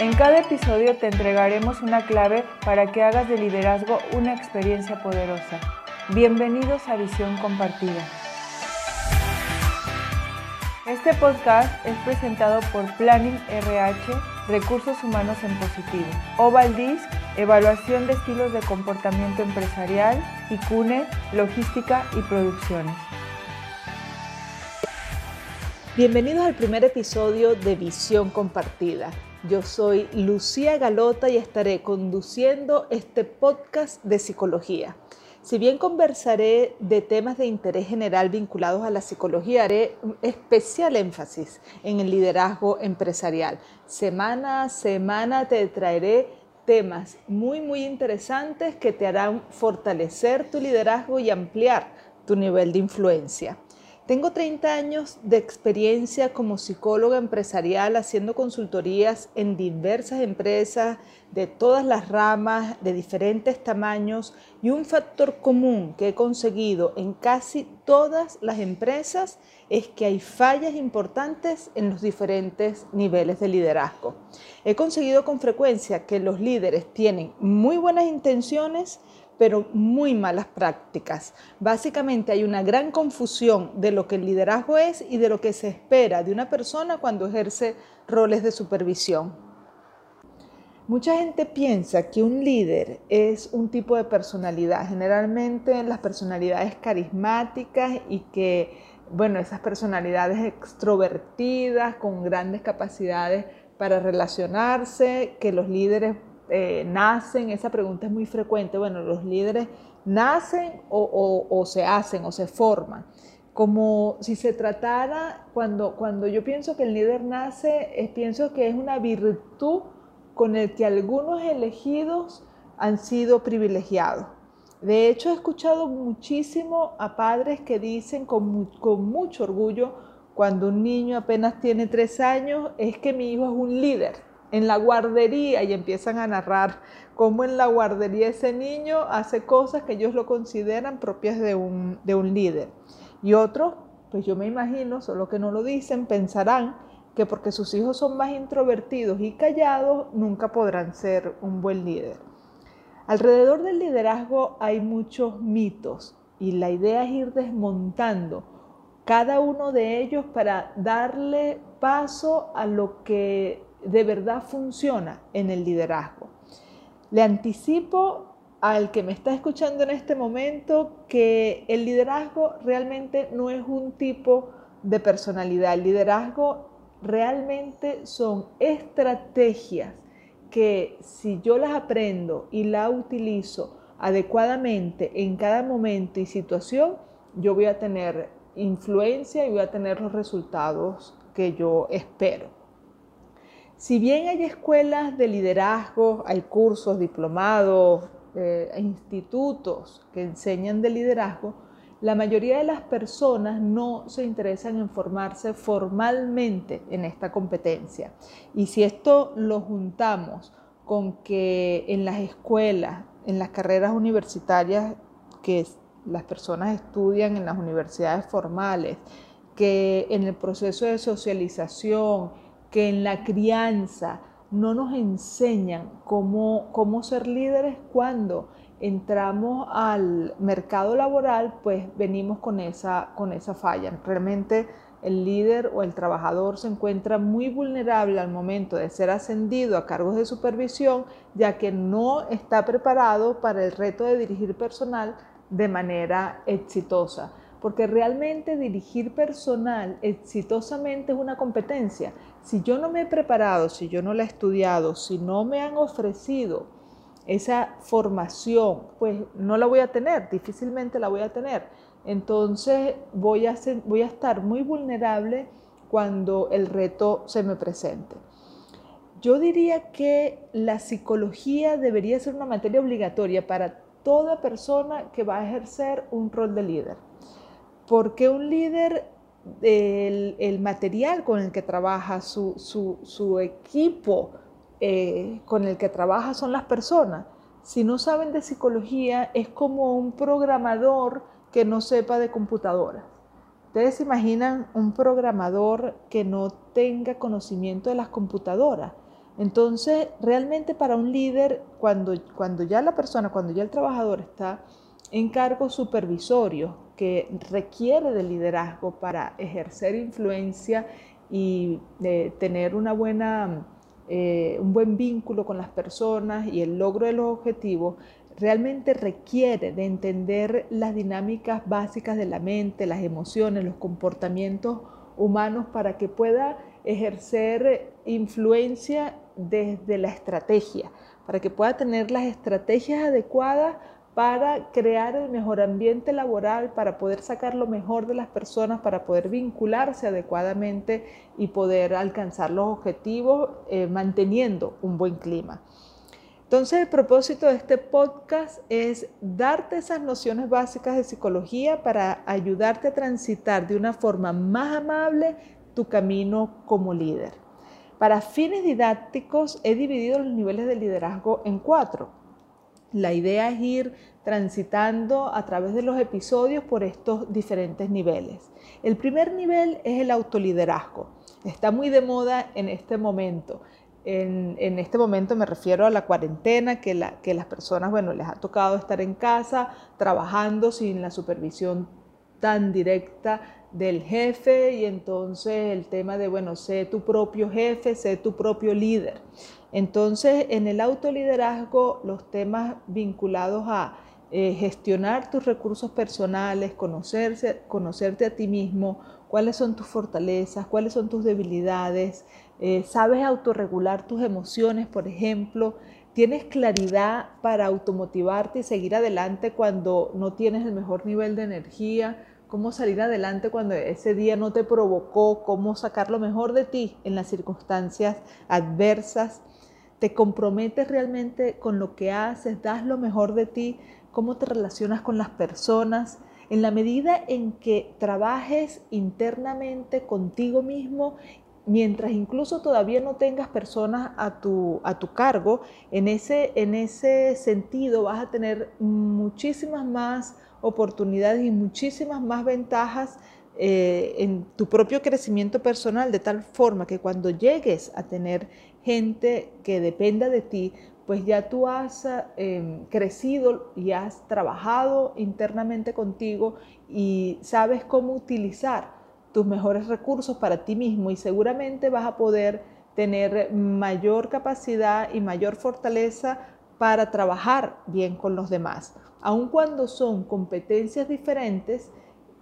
En cada episodio te entregaremos una clave para que hagas de liderazgo una experiencia poderosa. Bienvenidos a Visión Compartida. Este podcast es presentado por Planning RH, Recursos Humanos en Positivo, Oval Disc, Evaluación de Estilos de Comportamiento Empresarial, y CUNE, Logística y Producciones. Bienvenidos al primer episodio de Visión Compartida. Yo soy Lucía Galota y estaré conduciendo este podcast de psicología. Si bien conversaré de temas de interés general vinculados a la psicología, haré especial énfasis en el liderazgo empresarial. Semana a semana te traeré temas muy, muy interesantes que te harán fortalecer tu liderazgo y ampliar tu nivel de influencia. Tengo 30 años de experiencia como psicóloga empresarial haciendo consultorías en diversas empresas de todas las ramas, de diferentes tamaños y un factor común que he conseguido en casi todas las empresas es que hay fallas importantes en los diferentes niveles de liderazgo. He conseguido con frecuencia que los líderes tienen muy buenas intenciones, pero muy malas prácticas. Básicamente hay una gran confusión de lo que el liderazgo es y de lo que se espera de una persona cuando ejerce roles de supervisión. Mucha gente piensa que un líder es un tipo de personalidad, generalmente las personalidades carismáticas y que, bueno, esas personalidades extrovertidas con grandes capacidades para relacionarse, que los líderes eh, nacen? Esa pregunta es muy frecuente. Bueno, los líderes nacen o, se hacen o se forman. Como si se tratara, cuando, cuando yo pienso que el líder nace, pienso que es una virtud con el que algunos elegidos han sido privilegiados. De hecho, he escuchado muchísimo a padres que dicen con, con mucho orgullo, cuando un niño apenas tiene tres años, es que mi hijo es un líder en la guardería y empiezan a narrar cómo en la guardería ese niño hace cosas que ellos lo consideran propias de un, de un líder. Y otros, pues yo me imagino, solo que no lo dicen, pensarán que porque sus hijos son más introvertidos y callados, nunca podrán ser un buen líder. Alrededor del liderazgo hay muchos mitos y la idea es ir desmontando cada uno de ellos para darle paso a lo que de verdad funciona en el liderazgo. Le anticipo al que me está escuchando en este momento que el liderazgo realmente no es un tipo de personalidad. El liderazgo realmente son estrategias que si yo las aprendo y las utilizo adecuadamente en cada momento y situación, yo voy a tener influencia y voy a tener los resultados que yo espero. Si bien hay escuelas de liderazgo, hay cursos, diplomados, eh, institutos que enseñan de liderazgo, la mayoría de las personas no se interesan en formarse formalmente en esta competencia. Y si esto lo juntamos con que en las escuelas, en las carreras universitarias que las personas estudian en las universidades formales, que en el proceso de socialización, que en la crianza no nos enseñan cómo, cómo ser líderes cuando entramos al mercado laboral, pues venimos con esa, con esa falla. Realmente el líder o el trabajador se encuentra muy vulnerable al momento de ser ascendido a cargos de supervisión, ya que no está preparado para el reto de dirigir personal de manera exitosa porque realmente dirigir personal exitosamente es una competencia. Si yo no me he preparado, si yo no la he estudiado, si no me han ofrecido esa formación, pues no la voy a tener, difícilmente la voy a tener. Entonces voy a, estar muy vulnerable cuando el reto se me presente. Yo diría que la psicología debería ser una materia obligatoria para toda persona que va a ejercer un rol de líder porque un líder, el, material con el que trabaja, su, equipo eh, con el que trabaja son las personas. Si no saben de psicología, es como un programador que no sepa de computadoras. Ustedes se imaginan un programador que no tenga conocimiento de las computadoras. Entonces, realmente para un líder, cuando, cuando ya la persona, cuando ya el trabajador está en cargos supervisorios que requiere de liderazgo para ejercer influencia y eh, tener una buena, eh, un buen vínculo con las personas y el logro de los objetivos, realmente requiere de entender las dinámicas básicas de la mente, las emociones, los comportamientos humanos para que pueda ejercer influencia desde la estrategia, para que pueda tener las estrategias adecuadas para crear el mejor ambiente laboral, para poder sacar lo mejor de las personas, para poder vincularse adecuadamente y poder alcanzar los objetivos eh, manteniendo un buen clima. Entonces el propósito de este podcast es darte esas nociones básicas de psicología para ayudarte a transitar de una forma más amable tu camino como líder. Para fines didácticos he dividido los niveles de liderazgo en cuatro. La idea es ir transitando a través de los episodios por estos diferentes niveles. El primer nivel es el autoliderazgo. Está muy de moda en este momento. En, este momento me refiero a la cuarentena, que, que las personas, bueno, les ha tocado estar en casa trabajando sin la supervisión tan directa del jefe y entonces el tema de, bueno, sé tu propio jefe, sé tu propio líder. Entonces, en el autoliderazgo, los temas vinculados a eh, gestionar tus recursos personales, conocerse, conocerte a ti mismo, cuáles son tus fortalezas, cuáles son tus debilidades, eh, sabes autorregular tus emociones, por ejemplo, tienes claridad para automotivarte y seguir adelante cuando no tienes el mejor nivel de energía, cómo salir adelante cuando ese día no te provocó, cómo sacar lo mejor de ti en las circunstancias adversas. Te comprometes realmente con lo que haces, das lo mejor de ti, cómo te relacionas con las personas. En la medida en que trabajes internamente contigo mismo mientras incluso todavía no tengas personas a tu, a tu cargo, en ese, en ese sentido vas a tener muchísimas más oportunidades y muchísimas más ventajas eh, en tu propio crecimiento personal, de tal forma que cuando llegues a tener gente que dependa de ti, pues ya tú has em, crecido y has trabajado internamente contigo y sabes cómo utilizar tus mejores recursos para ti mismo y seguramente vas a poder tener mayor capacidad y mayor fortaleza para trabajar bien con los demás. Aun cuando son competencias diferentes,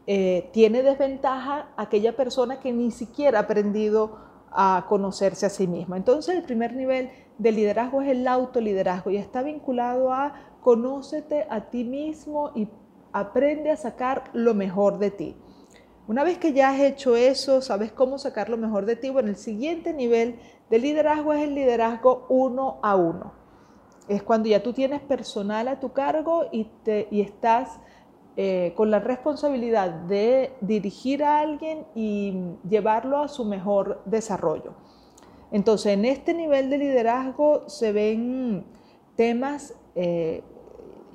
eh, tiene desventaja aquella persona que ni siquiera ha aprendido a conocerse a sí misma. Entonces el primer nivel de liderazgo es el autoliderazgo y está vinculado a conócete a ti mismo y aprende a sacar lo mejor de ti. Una vez que ya has hecho eso, sabes cómo sacar lo mejor de ti, bueno, el siguiente nivel de liderazgo es el liderazgo uno a uno. Es cuando ya tú tienes personal a tu cargo y, te, y estás eh, con la responsabilidad de dirigir a alguien y llevarlo a su mejor desarrollo. Entonces, en este nivel de liderazgo se ven temas eh,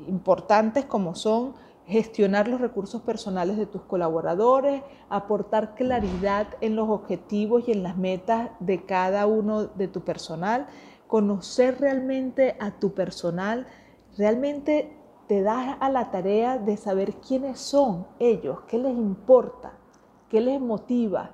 importantes como son gestionar los recursos personales de tus colaboradores, aportar claridad en los objetivos y en las metas de cada uno de tu personal, conocer realmente a tu personal, realmente te das a la tarea de saber quiénes son ellos, qué les importa, qué les motiva,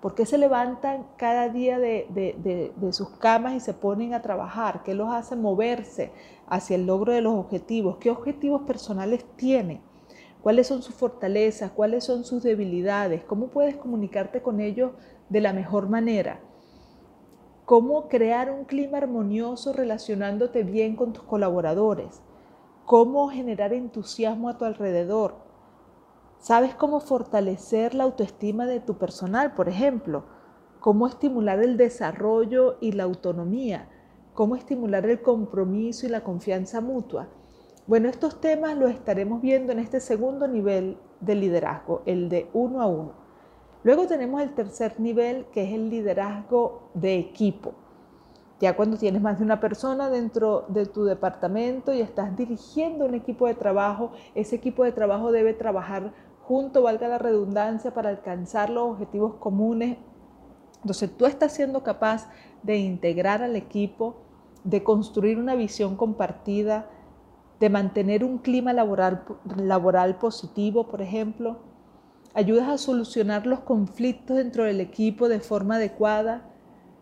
por qué se levantan cada día de, de sus camas y se ponen a trabajar, qué los hace moverse hacia el logro de los objetivos, qué objetivos personales tienen cuáles son sus fortalezas, cuáles son sus debilidades, cómo puedes comunicarte con ellos de la mejor manera, cómo crear un clima armonioso relacionándote bien con tus colaboradores, cómo generar entusiasmo a tu alrededor. ¿Sabes cómo fortalecer la autoestima de tu personal, por ejemplo? ¿Cómo estimular el desarrollo y la autonomía? ¿Cómo estimular el compromiso y la confianza mutua? Bueno, estos temas los estaremos viendo en este segundo nivel de liderazgo, el de uno a uno. Luego tenemos el tercer nivel, que es el liderazgo de equipo. Ya cuando tienes más de una persona dentro de tu departamento y estás dirigiendo un equipo de trabajo, ese equipo de trabajo debe trabajar junto, valga la redundancia, para alcanzar los objetivos comunes. Entonces tú estás siendo capaz de integrar al equipo, de construir una visión compartida, de mantener un clima laboral, laboral positivo, por ejemplo. Ayudas a solucionar los conflictos dentro del equipo de forma adecuada.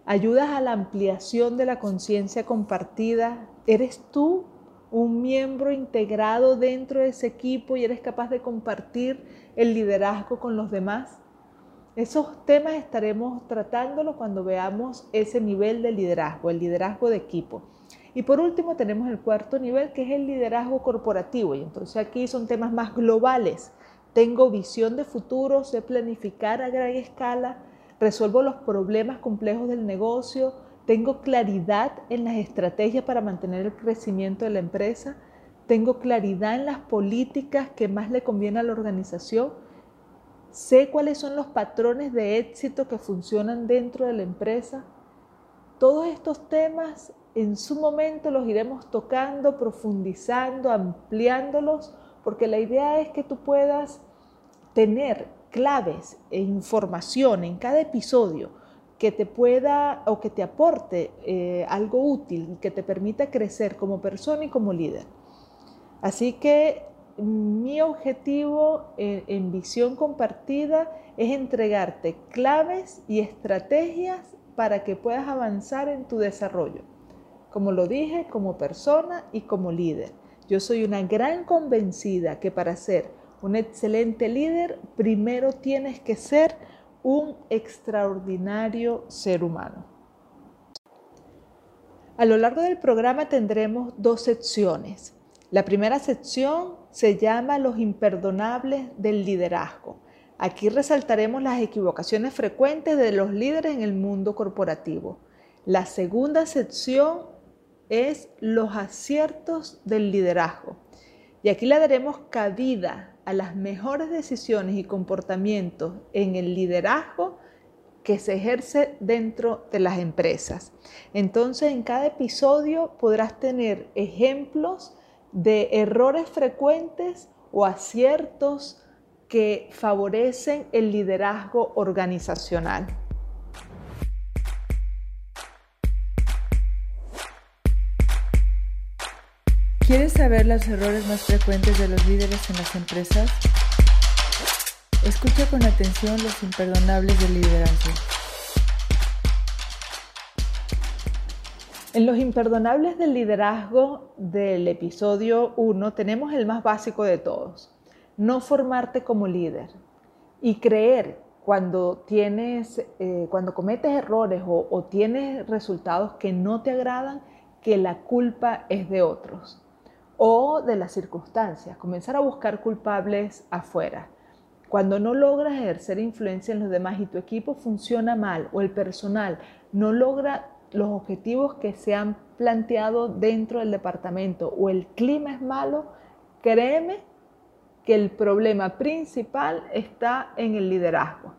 Ayudas a la ampliación de la conciencia compartida. ¿Eres tú un miembro integrado dentro de ese equipo y eres capaz de compartir el liderazgo con los demás? Esos temas estaremos tratándolos cuando veamos ese nivel de liderazgo, el liderazgo de equipo. Y por último tenemos el cuarto nivel que es el liderazgo corporativo. Y entonces aquí son temas más globales. Tengo visión de futuro, sé planificar a gran escala, resuelvo los problemas complejos del negocio, tengo claridad en las estrategias para mantener el crecimiento de la empresa, tengo claridad en las políticas que más le conviene a la organización, sé cuáles son los patrones de éxito que funcionan dentro de la empresa. Todos estos temas en su momento los iremos tocando, profundizando, ampliándolos, porque la idea es que tú puedas tener claves e información en cada episodio que te pueda o que te aporte eh, algo útil, que te permita crecer como persona y como líder. Así que mi objetivo en, en visión compartida es entregarte claves y estrategias para que puedas avanzar en tu desarrollo como lo dije, como persona y como líder. Yo soy una gran convencida que para ser un excelente líder, primero tienes que ser un extraordinario ser humano. A lo largo del programa tendremos dos secciones. La primera sección se llama Los imperdonables del liderazgo. Aquí resaltaremos las equivocaciones frecuentes de los líderes en el mundo corporativo. La segunda sección es los aciertos del liderazgo. Y aquí le daremos cabida a las mejores decisiones y comportamientos en el liderazgo que se ejerce dentro de las empresas. Entonces, en cada episodio podrás tener ejemplos de errores frecuentes o aciertos que favorecen el liderazgo organizacional. ¿Quieres saber los errores más frecuentes de los líderes en las empresas? Escucha con atención los imperdonables del liderazgo. En los imperdonables del liderazgo del episodio 1 tenemos el más básico de todos, no formarte como líder y creer cuando tienes, eh, cuando cometes errores o, o tienes resultados que no te agradan, que la culpa es de otros o de las circunstancias, comenzar a buscar culpables afuera. Cuando no logras ejercer influencia en los demás y tu equipo funciona mal o el personal no logra los objetivos que se han planteado dentro del departamento o el clima es malo, créeme que el problema principal está en el liderazgo.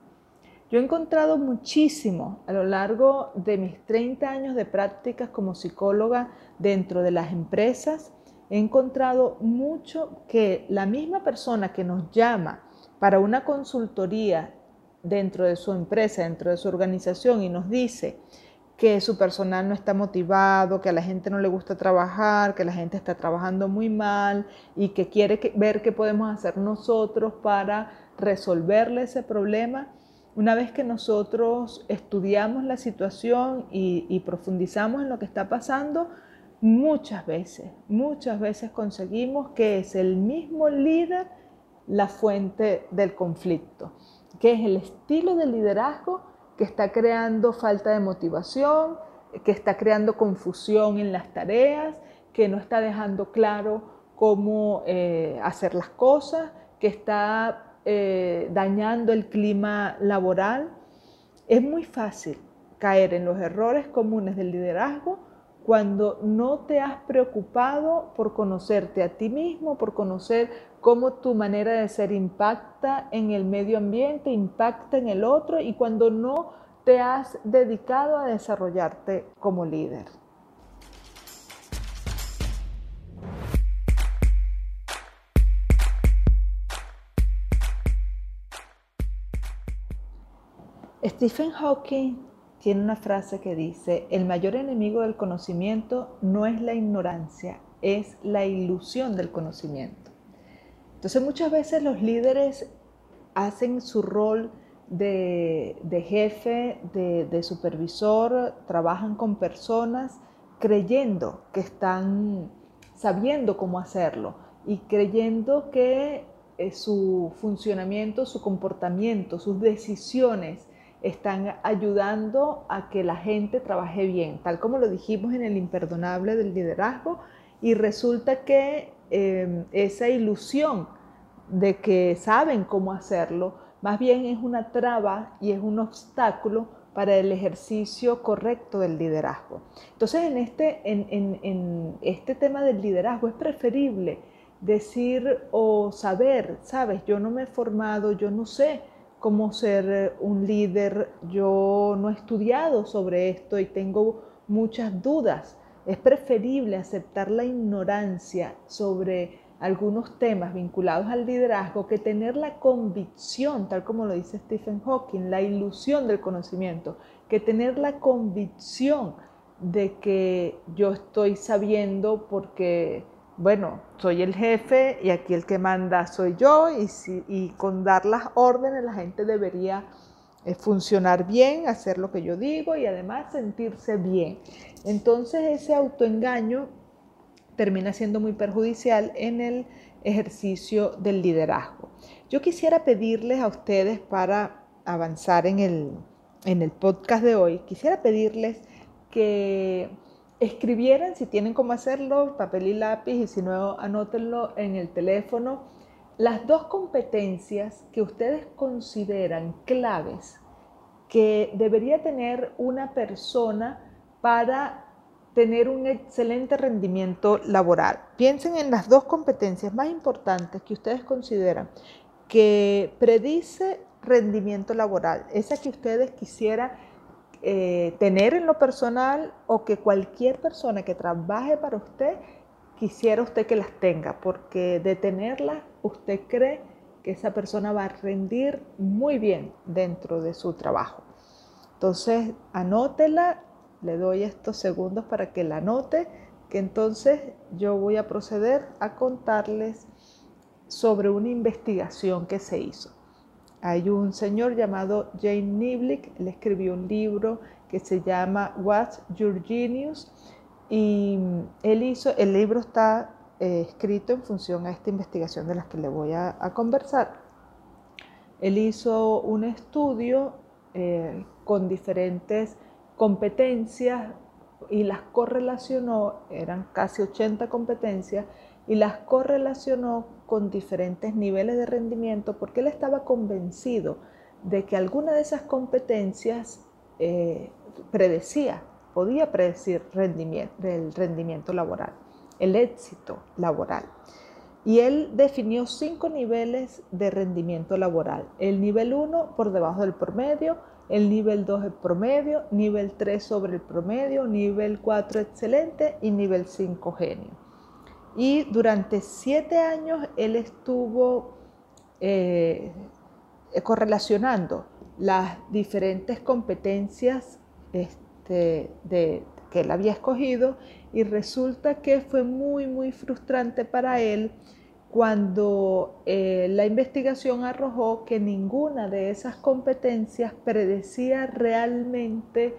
Yo he encontrado muchísimo a lo largo de mis 30 años de prácticas como psicóloga dentro de las empresas he encontrado mucho que la misma persona que nos llama para una consultoría dentro de su empresa, dentro de su organización y nos dice que su personal no está motivado, que a la gente no le gusta trabajar, que la gente está trabajando muy mal y que quiere ver qué podemos hacer nosotros para resolverle ese problema. Una vez que nosotros estudiamos la situación y, profundizamos en lo que está pasando, Muchas veces, muchas veces conseguimos que es el mismo líder la fuente del conflicto, que es el estilo de liderazgo que está creando falta de motivación, que está creando confusión en las tareas, que no está dejando claro cómo eh, hacer las cosas, que está eh, dañando el clima laboral. Es muy fácil caer en los errores comunes del liderazgo cuando no te has preocupado por conocerte a ti mismo, por conocer cómo tu manera de ser impacta en el medio ambiente, impacta en el otro y cuando no te has dedicado a desarrollarte como líder. Stephen Hawking tiene una frase que dice, el mayor enemigo del conocimiento no es la ignorancia, es la ilusión del conocimiento. Entonces muchas veces los líderes hacen su rol de, jefe, de, supervisor, trabajan con personas creyendo que están sabiendo cómo hacerlo y creyendo que eh, su funcionamiento, su comportamiento, sus decisiones están ayudando a que la gente trabaje bien, tal como lo dijimos en el imperdonable del liderazgo, y resulta que em, esa ilusión de que saben cómo hacerlo, más bien es una traba y es un obstáculo para el ejercicio correcto del liderazgo. Entonces, en este, en, este tema del liderazgo es preferible decir o saber, sabes, yo no me he formado, yo no sé cómo ser un líder, yo no he estudiado sobre esto y tengo muchas dudas. Es preferible aceptar la ignorancia sobre algunos temas vinculados al liderazgo que tener la convicción, tal como lo dice Stephen Hawking, la ilusión del conocimiento, que tener la convicción de que yo estoy sabiendo porque, bueno, soy el jefe y aquí el que manda soy yo y, con dar las órdenes la gente debería eh, funcionar bien, hacer lo que yo digo y además sentirse bien. Entonces ese autoengaño termina siendo muy perjudicial en el ejercicio del liderazgo. Yo quisiera pedirles a ustedes para avanzar en el, en el podcast de hoy, quisiera pedirles que escribieran, si tienen cómo hacerlo, papel y lápiz, y si no, anótenlo en el teléfono, las dos competencias que ustedes consideran claves que debería tener una persona para tener un excelente rendimiento laboral. Piensen en las dos competencias más importantes que ustedes consideran que predice rendimiento laboral, esa que ustedes quisieran eh, tener en lo personal o que cualquier persona que trabaje para usted quisiera usted que las tenga, porque de tenerlas usted cree que esa persona va a rendir muy bien dentro de su trabajo. Entonces, anótela le doy estos segundos para que la anote, que entonces yo voy a proceder a contarles sobre una investigación que se hizo. Hay un señor llamado Jane Niblick, él escribió un libro que se llama What's Your Genius y él hizo, el libro está eh, escrito en función a esta investigación de las que le voy a, conversar. Él hizo un estudio eh, con diferentes competencias y las correlacionó, eran casi 80 competencias, y las correlacionó con diferentes niveles de rendimiento porque él estaba convencido de que alguna de esas competencias eh, predecía, podía predecir rendimiento, el rendimiento laboral, el éxito laboral. Y él definió cinco niveles de rendimiento laboral. El nivel 1 por debajo del promedio, el nivel 2 es promedio, nivel 3 sobre el promedio, nivel 4 excelente y nivel 5 genio. Y durante siete años él estuvo eh, correlacionando las diferentes competencias este, que él había escogido y resulta que fue muy, muy frustrante para él cuando eh, la investigación arrojó que ninguna de esas competencias predecía realmente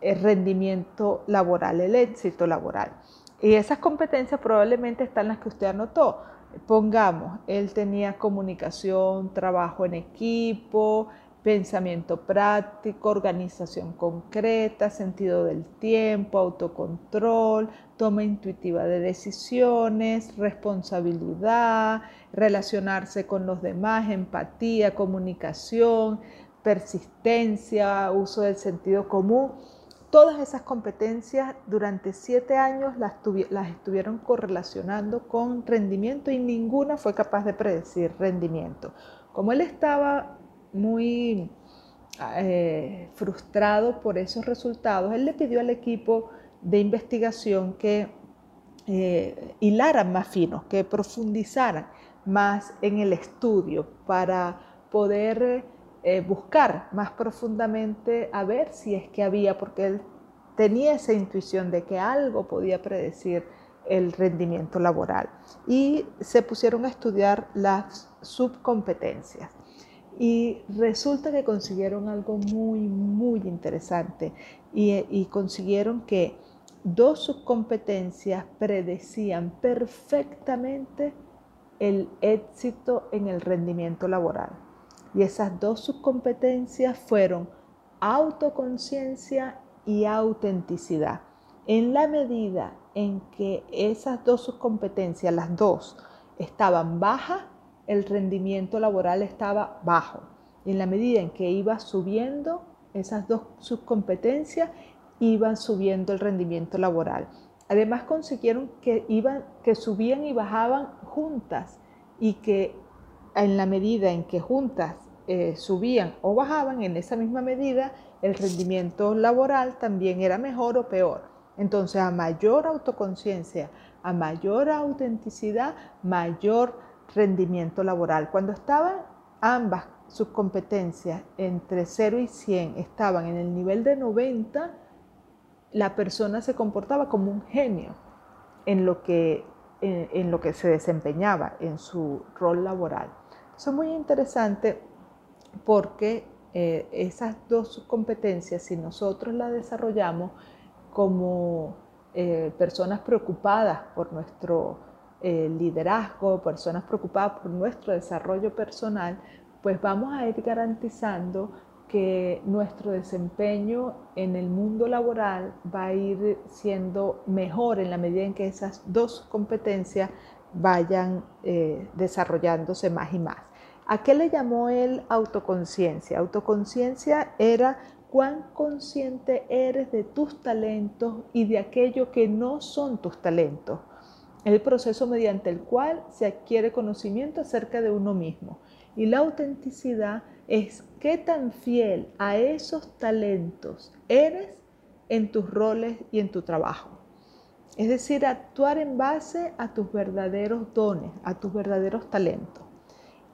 el rendimiento laboral, el éxito laboral. Y esas competencias probablemente están las que usted anotó. Pongamos, él tenía comunicación, trabajo en equipo, pensamiento práctico, organización concreta, sentido del tiempo, autocontrol, toma intuitiva de decisiones, responsabilidad, relacionarse con los demás, empatía, comunicación, persistencia, uso del sentido común. Todas esas competencias durante siete años las, estuvieron correlacionando con rendimiento y ninguna fue capaz de predecir rendimiento. Como él estaba muy eh, frustrado por esos resultados, él le pidió al equipo de investigación que eh, hilaran más finos, que profundizaran más en el estudio para poder eh, buscar más profundamente a ver si es que había, porque él tenía esa intuición de que algo podía predecir el rendimiento laboral. Y se pusieron a estudiar las subcompetencias. Y resulta que consiguieron algo muy, muy interesante. Y, y consiguieron que dos subcompetencias predecían perfectamente el éxito en el rendimiento laboral. Y esas dos subcompetencias fueron autoconciencia y autenticidad. En la medida en que esas dos subcompetencias, las dos, estaban bajas, el rendimiento laboral estaba bajo. En la medida en que iba subiendo esas dos subcompetencias, iban subiendo el rendimiento laboral. Además consiguieron que, iban, que subían y bajaban juntas y que en la medida en que juntas eh, subían o bajaban, en esa misma medida el rendimiento laboral también era mejor o peor. Entonces, a mayor autoconciencia, a mayor autenticidad, mayor rendimiento laboral. Cuando estaban ambas sus competencias entre 0 y 100, estaban en el nivel de 90, la persona se comportaba como un genio en lo que, en, lo que se desempeñaba, en su rol laboral. Es muy interesante porque eh, esas dos competencias, si nosotros las desarrollamos como eh, personas preocupadas por nuestro eh, liderazgo, personas preocupadas por nuestro desarrollo personal, pues vamos a ir garantizando que nuestro desempeño en el mundo laboral va a ir siendo mejor en la medida en que esas dos competencias vayan desarrollándose más y más. ¿A qué le llamó él autoconciencia? Autoconciencia era cuán consciente eres de tus talentos y de aquello que no son tus talentos. El proceso mediante el cual se adquiere conocimiento acerca de uno mismo. Y la autenticidad es qué tan fiel a esos talentos eres en tus roles y en tu trabajo. Es decir, actuar en base a tus verdaderos dones, a tus verdaderos talentos.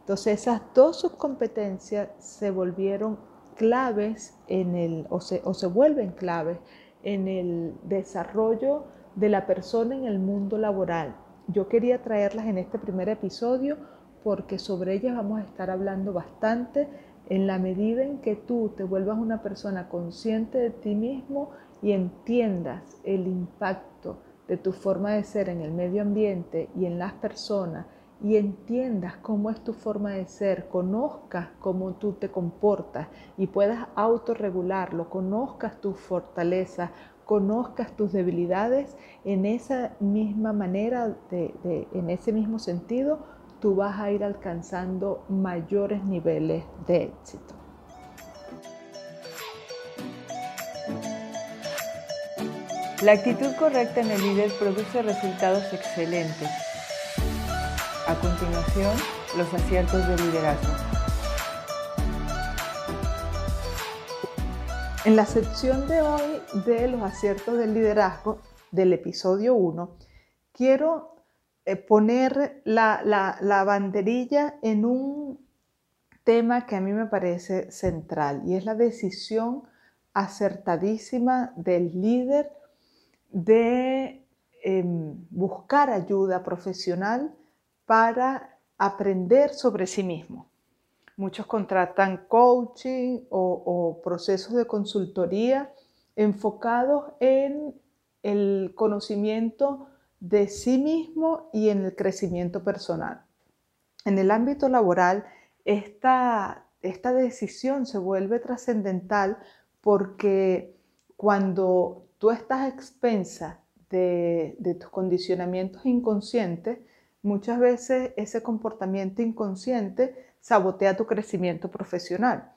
Entonces esas dos subcompetencias se volvieron claves en el, o se, o se vuelven claves en el desarrollo de la persona en el mundo laboral. Yo quería traerlas en este primer episodio porque sobre ellas vamos a estar hablando bastante en la medida en que tú te vuelvas una persona consciente de ti mismo y entiendas el impacto de tu forma de ser en el medio ambiente y en las personas y entiendas cómo es tu forma de ser, conozcas cómo tú te comportas y puedas autorregularlo, conozcas tus fortalezas, conozcas tus debilidades, en esa misma manera, en ese mismo sentido, tú vas a ir alcanzando mayores niveles de éxito. La actitud correcta en el líder produce resultados excelentes. A continuación, los aciertos de liderazgo. En la sección de hoy de los aciertos del liderazgo del episodio 1, quiero eh, poner la, la, banderilla en un tema que a mí me parece central y es la decisión acertadísima del líder de em, buscar ayuda profesional para aprender sobre sí mismo. Muchos contratan coaching o, procesos de consultoría enfocados en el conocimiento de sí mismo y en el crecimiento personal. En el ámbito laboral, esta, esta decisión se vuelve trascendental porque cuando tú estás a expensa de, de tus condicionamientos inconscientes, muchas veces ese comportamiento inconsciente sabotea tu crecimiento profesional.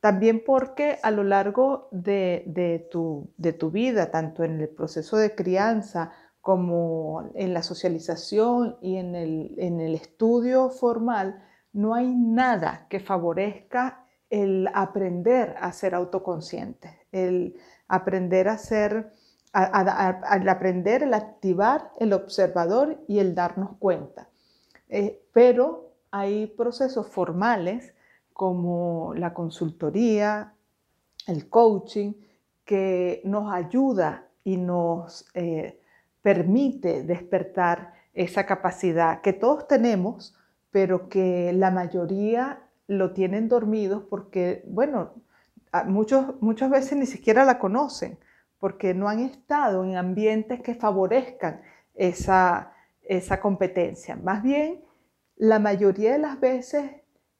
También porque a lo largo de, de, tu, de, tu, vida, tanto en el proceso de crianza como en la socialización y en el, estudio formal, no hay nada que favorezca el aprender a ser autoconsciente, el aprender a ser, al aprender, el activar el observador y el darnos cuenta. Eh, pero hay procesos formales como la consultoría, el coaching, que nos ayuda y nos eh, permite despertar esa capacidad que todos tenemos, pero que la mayoría lo tienen dormidos porque, bueno, muchos, muchas veces ni siquiera la conocen, porque no han estado en ambientes que favorezcan esa, esa competencia. Más bien, la mayoría de las veces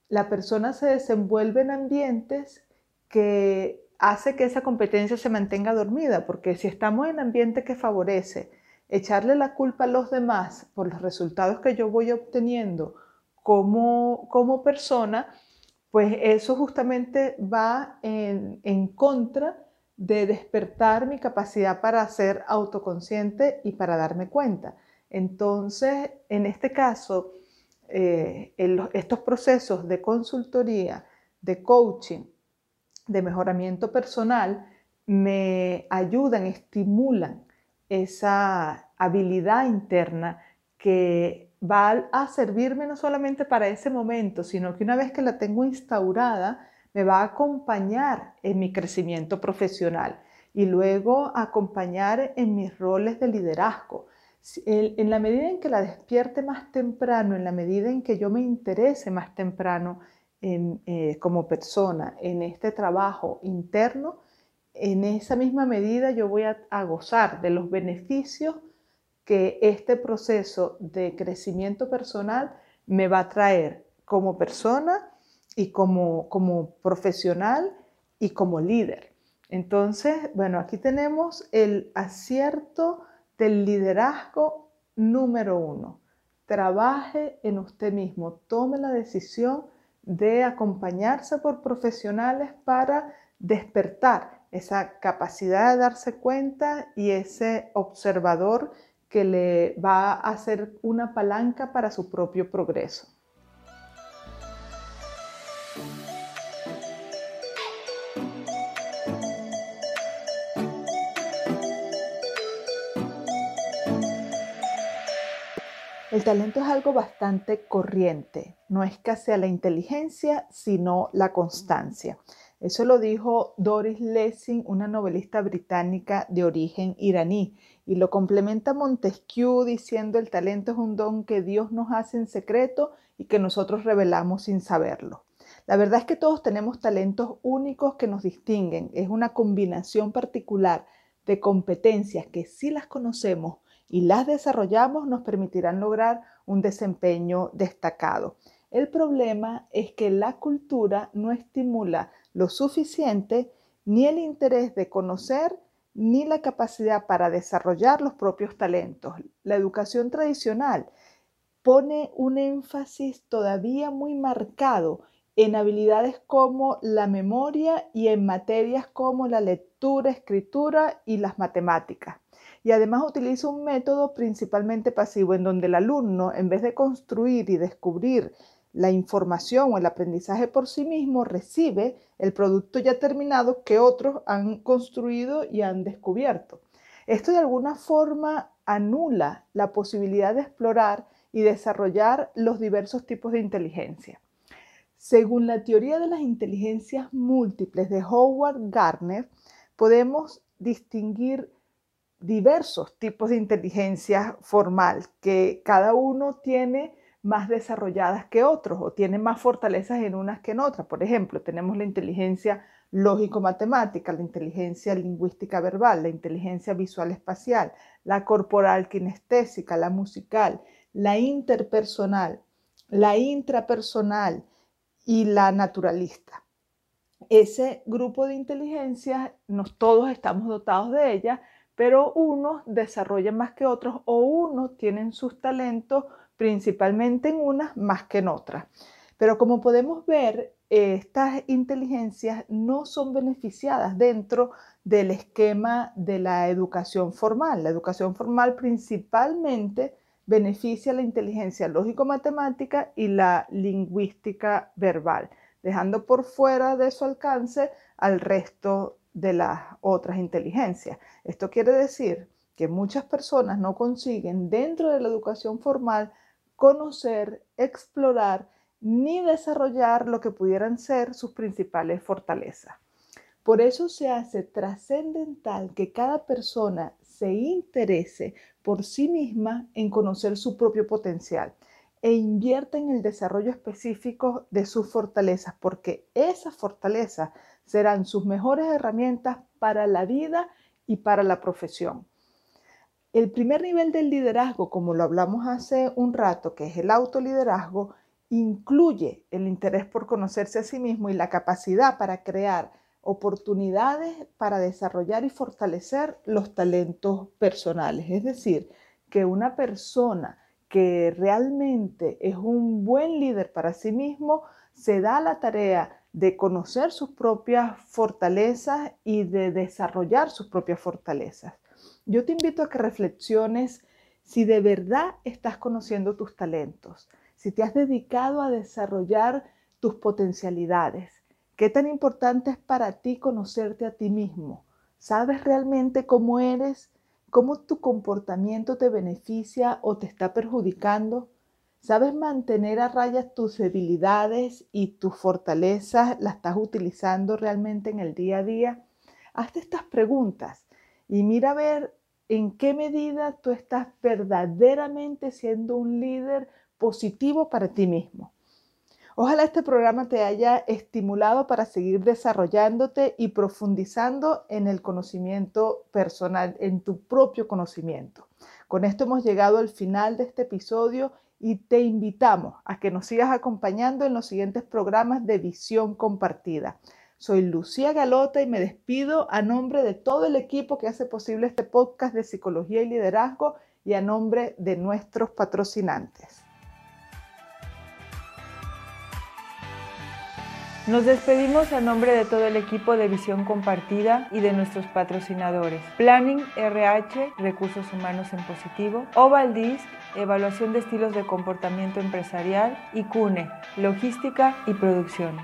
la persona se desenvuelve en ambientes que hace que esa competencia se mantenga dormida, porque si estamos en ambiente que favorece echarle la culpa a los demás por los resultados que yo voy obteniendo como, como persona, pues eso justamente va en, en contra de despertar mi capacidad para ser autoconsciente y para darme cuenta. Entonces, en este caso, eh, estos procesos de consultoría, de coaching, de mejoramiento personal, me ayudan, estimulan esa habilidad interna que va a servirme no solamente para ese momento, sino que una vez que la tengo instaurada, me va a acompañar en mi crecimiento profesional y luego acompañar en mis roles de liderazgo. En la medida en que la despierte más temprano, en la medida en que yo me interese más temprano eh, como persona en este trabajo interno, en esa misma medida yo voy a, a gozar de los beneficios que este proceso de crecimiento personal me va a traer como persona y como, como profesional y como líder. Entonces, bueno, aquí tenemos el acierto del liderazgo número uno. Trabaje en usted mismo, tome la decisión de acompañarse por profesionales para despertar esa capacidad de darse cuenta y ese observador que le va a hacer una palanca para su propio progreso. El talento es algo bastante corriente, no escasea la inteligencia, sino la constancia. Eso lo dijo Doris Lessing, una novelista británica de origen iraní, y lo complementa Montesquieu diciendo el talento es un don que Dios nos hace en secreto y que nosotros revelamos sin saberlo. La verdad es que todos tenemos talentos únicos que nos distinguen, es una combinación particular de competencias que si las conocemos y las desarrollamos nos permitirán lograr un desempeño destacado. El problema es que la cultura no estimula lo suficiente ni el interés de conocer ni la capacidad para desarrollar los propios talentos. La educación tradicional pone un énfasis todavía muy marcado en habilidades como la memoria y en materias como la lectura, escritura y las matemáticas y además utiliza un método principalmente pasivo en donde el alumno, en vez de construir y descubrir la información o el aprendizaje por sí mismo, recibe el producto ya terminado que otros han construido y han descubierto. Esto de alguna forma anula la posibilidad de explorar y desarrollar los diversos tipos de inteligencia. Según la teoría de las inteligencias múltiples de Howard Gardner, podemos distinguir diversos tipos de inteligencia formal que cada uno tiene más desarrolladas que otros o tiene más fortalezas en unas que en otras. Por ejemplo, tenemos la inteligencia lógico-matemática, la inteligencia lingüística verbal, la inteligencia visual espacial, la corporal kinestésica, la musical, la interpersonal, la intrapersonal y la naturalista. Ese grupo de inteligencias, nos, todos estamos dotados de ella, pero unos desarrollan más que otros o unos tienen sus talentos principalmente en unas más que en otras. Pero como podemos ver, estas inteligencias no son beneficiadas dentro del esquema de la educación formal. La educación formal principalmente beneficia la inteligencia lógico-matemática y la lingüística verbal, dejando por fuera de su alcance al resto de las otras inteligencias. Esto quiere decir que muchas personas no consiguen dentro de la educación formal conocer, explorar ni desarrollar lo que pudieran ser sus principales fortalezas. Por eso se hace trascendental que cada persona se interese por sí misma en conocer su propio potencial e invierta en el desarrollo específico de sus fortalezas, porque esas fortalezas serán sus mejores herramientas para la vida y para la profesión. El primer nivel del liderazgo, como lo hablamos hace un rato, que es el autoliderazgo, incluye el interés por conocerse a sí mismo y la capacidad para crear oportunidades para desarrollar y fortalecer los talentos personales. Es decir, que una persona que realmente es un buen líder para sí mismo se da la tarea de conocer sus propias fortalezas y de desarrollar sus propias fortalezas. Yo te invito a que reflexiones si de verdad estás conociendo tus talentos, si te has dedicado a desarrollar tus potencialidades. ¿Qué tan importante es para ti conocerte a ti mismo? ¿Sabes realmente cómo eres? ¿Cómo tu comportamiento te beneficia o te está perjudicando? ¿Sabes mantener a raya tus debilidades y tus fortalezas? ¿Las estás utilizando realmente en el día a día? Hazte estas preguntas y mira a ver en qué medida tú estás verdaderamente siendo un líder positivo para ti mismo. Ojalá este programa te haya estimulado para seguir desarrollándote y profundizando en el conocimiento personal, en tu propio conocimiento. Con esto hemos llegado al final de este episodio y te invitamos a que nos sigas acompañando en los siguientes programas de visión compartida. Soy Lucía Galota y me despido a nombre de todo el equipo que hace posible este podcast de psicología y liderazgo y a nombre de nuestros patrocinantes. Nos despedimos a nombre de todo el equipo de Visión Compartida y de nuestros patrocinadores. Planning RH, Recursos Humanos en Positivo, Oval Disc, Evaluación de Estilos de Comportamiento Empresarial y CUNE, Logística y Producción.